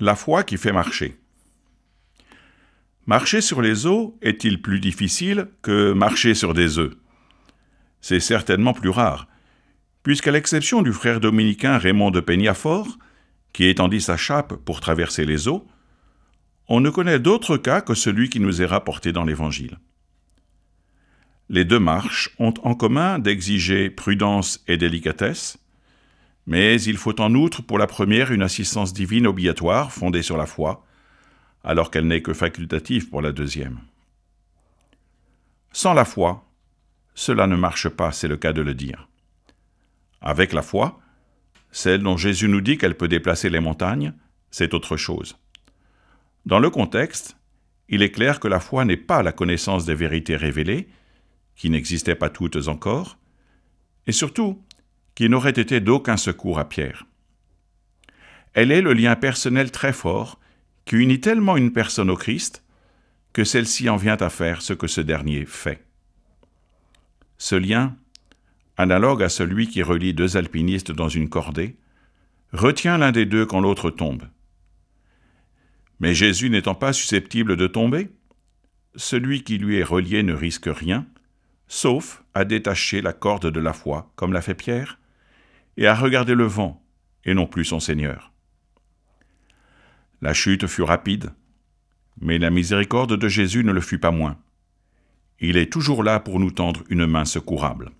La foi qui fait marcher. Marcher sur les eaux est-il plus difficile que marcher sur des œufs? C'est certainement plus rare, puisqu'à l'exception du frère dominicain Raymond de Peñafort, qui étendit sa chape pour traverser les eaux, on ne connaît d'autre cas que celui qui nous est rapporté dans l'Évangile. Les deux marches ont en commun d'exiger prudence et délicatesse, mais il faut en outre pour la première une assistance divine obligatoire fondée sur la foi, alors qu'elle n'est que facultative pour la deuxième. Sans la foi, cela ne marche pas, c'est le cas de le dire. Avec la foi, celle dont Jésus nous dit qu'elle peut déplacer les montagnes, c'est autre chose. Dans le contexte, il est clair que la foi n'est pas la connaissance des vérités révélées, qui n'existaient pas toutes encore, et surtout qui n'aurait été d'aucun secours à Pierre. Elle est le lien personnel très fort qui unit tellement une personne au Christ que celle-ci en vient à faire ce que ce dernier fait. Ce lien, analogue à celui qui relie deux alpinistes dans une cordée, retient l'un des deux quand l'autre tombe. Mais Jésus n'étant pas susceptible de tomber, celui qui lui est relié ne risque rien, sauf à détacher la corde de la foi, comme l'a fait Pierre, et à regarder le vent, et non plus son Seigneur. La chute fut rapide, mais la miséricorde de Jésus ne le fut pas moins. Il est toujours là pour nous tendre une main secourable.